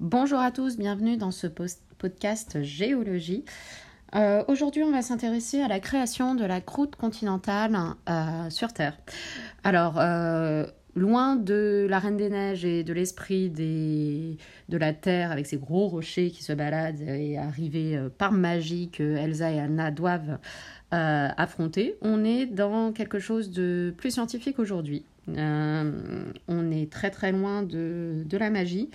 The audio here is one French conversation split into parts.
Bonjour à tous, bienvenue dans ce podcast Géologie. Euh, aujourd'hui, on va s'intéresser à la création de la croûte continentale euh, sur Terre. Alors, euh, loin de la Reine des Neiges et de l'esprit de la Terre avec ces gros rochers qui se baladent et arriver par magie que Elsa et Anna doivent affronter, on est dans quelque chose de plus scientifique aujourd'hui. Euh, on est très très loin de, la magie.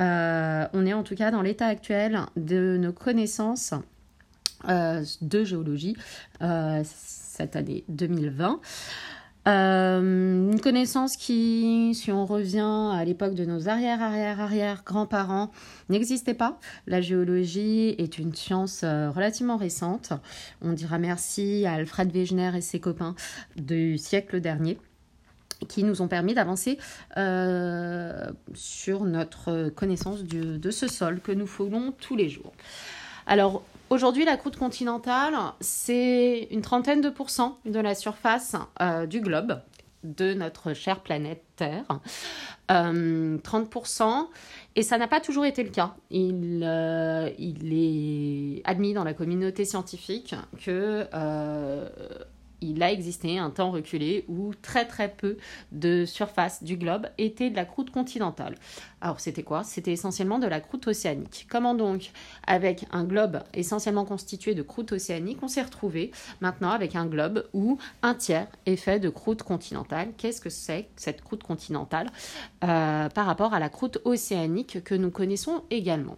Euh, on est en tout cas dans l'état actuel de nos connaissances euh, de géologie cette année 2020. une connaissance qui, si on revient à l'époque de nos arrière, arrière, arrière grands-parents, n'existait pas. La géologie est une science relativement récente. On dira merci à Alfred Wegener et ses copains du siècle dernier qui nous ont permis d'avancer euh, sur notre connaissance de ce sol que nous foulons tous les jours. Alors aujourd'hui, la croûte continentale, c'est une trentaine de pourcents de la surface euh, du globe de notre chère planète Terre. 30%, euh, et ça n'a pas toujours été le cas. Il, il est admis dans la communauté scientifique que il a existé un temps reculé où très très peu de surface du globe était de la croûte continentale. Alors c'était quoi? C'était essentiellement de la croûte océanique. Comment donc, avec un globe essentiellement constitué de croûte océanique, on s'est retrouvé maintenant avec un globe où un tiers est fait de croûte continentale? Qu'est-ce que c'est cette croûte continentale euh, par rapport à la croûte océanique que nous connaissons également?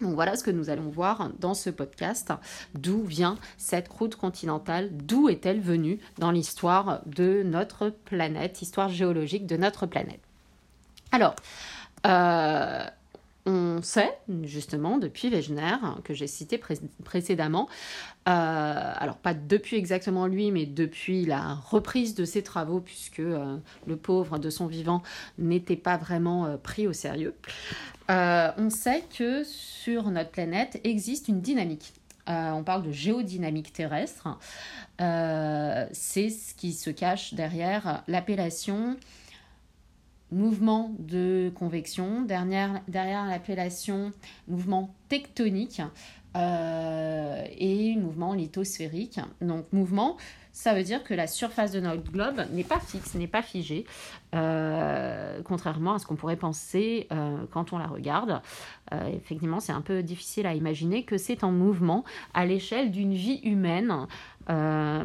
Donc voilà ce que nous allons voir dans ce podcast. D'où vient cette croûte continentale? D'où est-elle venue dans l'histoire de notre planète, histoire géologique de notre planète? Alors, euh, on sait justement depuis Wegener, que j'ai cité précédemment, euh, alors pas depuis exactement lui, mais depuis la reprise de ses travaux, puisque euh, le pauvre de son vivant n'était pas vraiment pris au sérieux. Euh, on sait que sur notre planète existe une dynamique. Euh, on parle de géodynamique terrestre. Euh, c'est ce qui se cache derrière l'appellation mouvement de convection, derrière, derrière l'appellation mouvement tectonique et mouvement lithosphérique. Donc mouvement, ça veut dire que la surface de notre globe n'est pas fixe, n'est pas figée, euh, contrairement à ce qu'on pourrait penser euh, quand on la regarde. Euh, effectivement, c'est un peu difficile à imaginer que c'est en mouvement à l'échelle d'une vie humaine,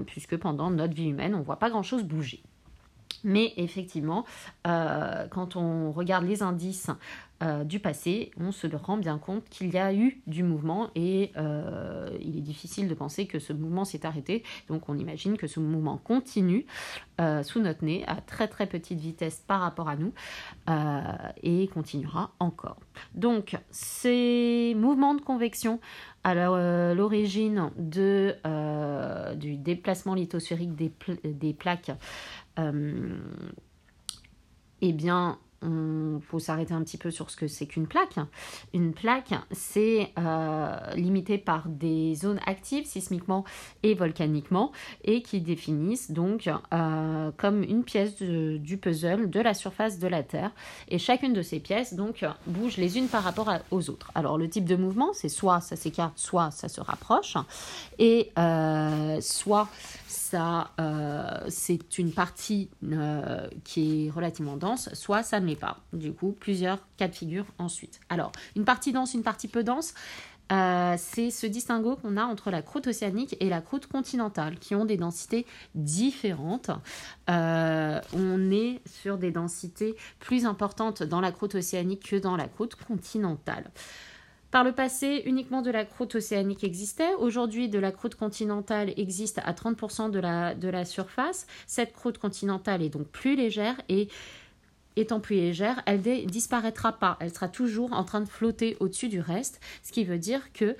puisque pendant notre vie humaine, on ne voit pas grand-chose bouger. Mais effectivement, quand on regarde les indices euh, du passé, on se rend bien compte qu'il y a eu du mouvement et euh, il est difficile de penser que ce mouvement s'est arrêté. Donc on imagine que ce mouvement continue euh, sous notre nez à très très petite vitesse par rapport à nous et continuera encore. Donc ces mouvements de convection à l'origine du déplacement lithosphérique des, des plaques, eh bien, il faut s'arrêter un petit peu sur ce que c'est qu'une plaque. Une plaque, c'est euh, limité par des zones actives sismiquement et volcaniquement et qui définissent donc euh, comme une pièce du puzzle de la surface de la Terre. Et chacune de ces pièces donc bouge les unes par rapport aux autres. Alors le type de mouvement, c'est soit ça s'écarte, soit ça se rapproche, et euh, soit ça c'est une partie qui est relativement dense, soit ça ne pas. Du coup, plusieurs cas de figure ensuite. Alors, une partie dense, une partie peu dense, euh, c'est ce distinguo qu'on a entre la croûte océanique et la croûte continentale, qui ont des densités différentes. Euh, on est sur des densités plus importantes dans la croûte océanique que dans la croûte continentale. Par le passé, uniquement de la croûte océanique existait. Aujourd'hui, de la croûte continentale existe à 30% de la, de la surface. Cette croûte continentale est donc plus légère et étant plus légère, elle ne disparaîtra pas. Elle sera toujours en train de flotter au-dessus du reste, ce qui veut dire que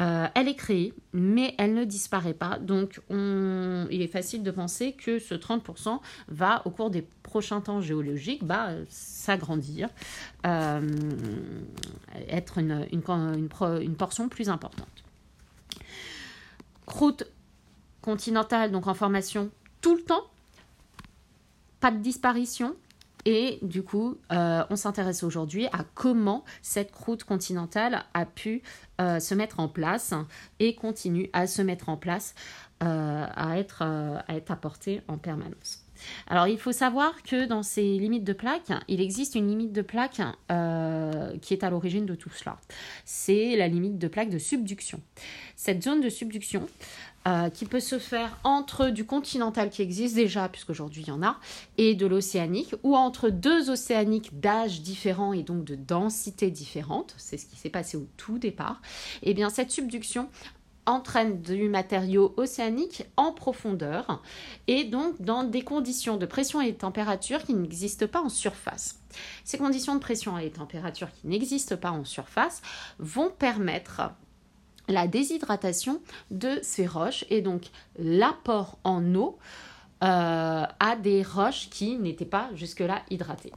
euh, elle est créée, mais elle ne disparaît pas. Donc, on, il est facile de penser que ce 30% va, au cours des prochains temps géologiques, bah, s'agrandir, euh, être une, une portion plus importante. Croûte continentale, donc en formation tout le temps, pas de disparition, Et du coup, euh, on s'intéresse aujourd'hui à comment cette croûte continentale a pu euh, se mettre en place et continue à se mettre en place, euh, à, être, à être apportée en permanence. Alors, il faut savoir que dans ces limites de plaque, il existe une limite de plaque qui est à l'origine de tout cela. C'est la limite de plaque de subduction. Cette zone de subduction, euh, qui peut se faire entre du continental qui existe déjà, puisqu'aujourd'hui il y en a, et de l'océanique, ou entre deux océaniques d'âge différents et donc de densité différente, c'est ce qui s'est passé au tout départ, et eh bien cette subduction entraîne du matériau océanique en profondeur et donc dans des conditions de pression et de température qui n'existent pas en surface. Ces conditions de pression et de température qui n'existent pas en surface vont permettre la déshydratation de ces roches et donc l'apport en eau euh, à des roches qui n'étaient pas jusque-là hydratées.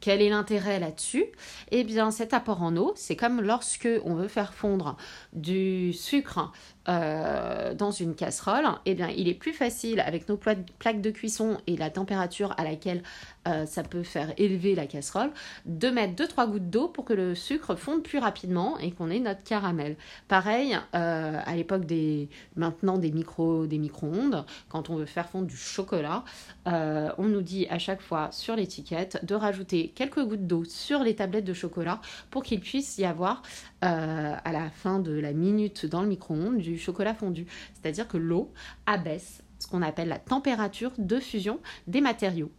Quel est l'intérêt là-dessus? Eh bien, cet apport en eau, c'est comme lorsque on veut faire fondre du sucre euh, dans une casserole, eh bien, il est plus facile avec nos plaques de cuisson et la température à laquelle euh, ça peut faire élever la casserole, de mettre 2-3 gouttes d'eau pour que le sucre fonde plus rapidement et qu'on ait notre caramel. Pareil, euh, à l'époque des maintenant des micro des micro-ondes, quand on veut faire fondre du chocolat, on nous dit à chaque fois sur l'étiquette de rajouter quelques gouttes d'eau sur les tablettes de chocolat pour qu'il puisse y avoir à la fin de la minute dans le micro-ondes du chocolat fondu. C'est-à-dire que l'eau abaisse ce qu'on appelle la température de fusion des matériaux.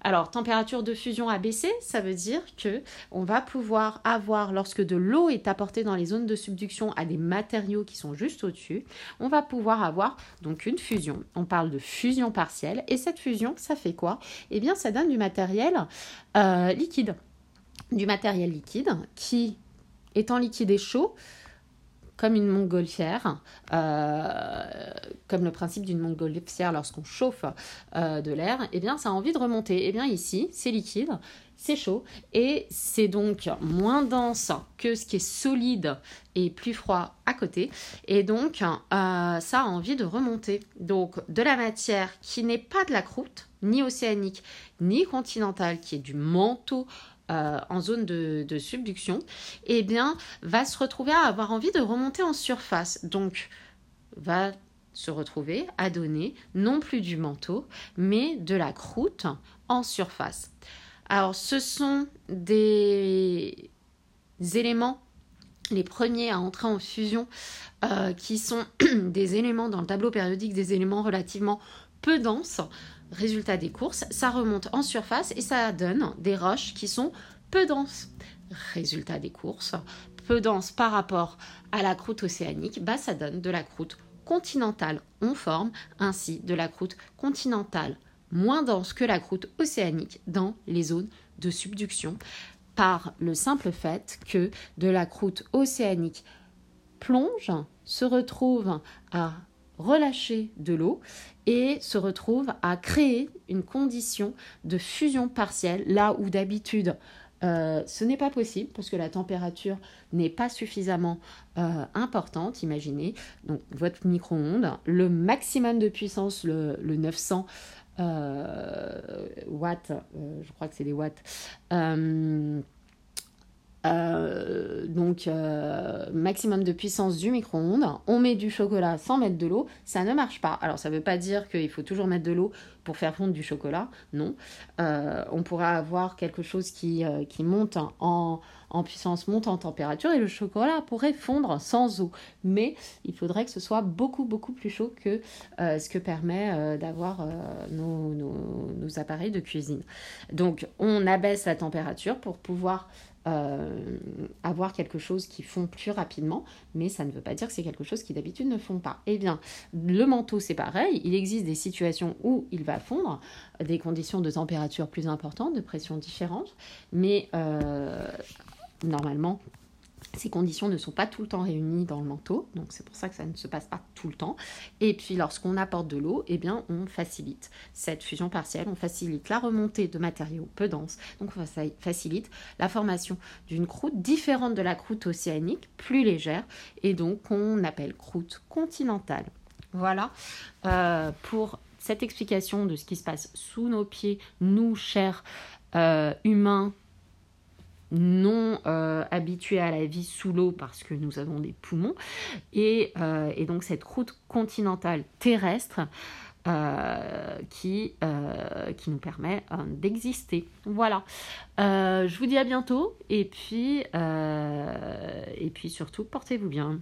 Alors, température de fusion abaissée, ça veut dire que on va pouvoir avoir, lorsque de l'eau est apportée dans les zones de subduction à des matériaux qui sont juste au-dessus, on va pouvoir avoir donc une fusion. On parle de fusion partielle. Et cette fusion, ça fait quoi? Eh bien, ça donne du matériel euh, liquide. Du matériel liquide qui, étant liquide et chaud, comme une montgolfière, euh, comme le principe d'une montgolfière lorsqu'on chauffe euh, de l'air, eh bien ça a envie de remonter. Eh bien ici, c'est liquide, c'est chaud et c'est donc moins dense que ce qui est solide et plus froid à côté. Et donc euh, ça a envie de remonter. Donc de la matière qui n'est pas de la croûte, ni océanique, ni continentale, qui est du manteau euh, en zone de, subduction, eh bien, va se retrouver à avoir envie de remonter en surface. Donc, va se retrouver à donner non plus du manteau, mais de la croûte en surface. Alors, ce sont des éléments, les premiers à entrer en fusion, euh, qui sont des éléments dans le tableau périodique, des éléments relativement peu denses, Résultat des courses, ça remonte en surface et ça donne des roches qui sont peu denses. Résultat des courses, peu denses par rapport à la croûte océanique, bah ça donne de la croûte continentale. On forme ainsi de la croûte continentale moins dense que la croûte océanique dans les zones de subduction par le simple fait que de la croûte océanique plonge, se retrouve à relâcher de l'eau et se retrouve à créer une condition de fusion partielle là où d'habitude euh, ce n'est pas possible parce que la température n'est pas suffisamment euh, importante. Imaginez donc votre micro-ondes, le maximum de puissance, le, 900 euh, watts, je crois que c'est des watts. Euh, donc euh, maximum de puissance du micro-ondes, on met du chocolat sans mettre de l'eau, ça ne marche pas. Alors ça ne veut pas dire qu'il faut toujours mettre de l'eau pour faire fondre du chocolat, non. Euh, on pourra avoir quelque chose qui, monte en, puissance, monte en température et le chocolat pourrait fondre sans eau. Mais il faudrait que ce soit beaucoup beaucoup plus chaud que ce que permet d'avoir nos appareils de cuisine. Donc on abaisse la température pour pouvoir euh, avoir quelque chose qui fond plus rapidement, mais ça ne veut pas dire que c'est quelque chose qui d'habitude ne fond pas. Eh bien, le manteau, c'est pareil. Il existe des situations où il va fondre, des conditions de température plus importantes, de pression différente, mais euh, normalement, ces conditions ne sont pas tout le temps réunies dans le manteau, donc c'est pour ça que ça ne se passe pas tout le temps. Et puis lorsqu'on apporte de l'eau, eh bien on facilite cette fusion partielle, on facilite la remontée de matériaux peu denses, donc on facilite la formation d'une croûte différente de la croûte océanique, plus légère, et donc qu'on appelle croûte continentale. Voilà euh, pour cette explication de ce qui se passe sous nos pieds, nous, chers humains non habitués à la vie sous l'eau parce que nous avons des poumons. Et, et donc cette route continentale terrestre euh, qui, euh, qui nous permet euh, d'exister. Voilà. je vous dis à bientôt et puis, et puis surtout, portez-vous bien.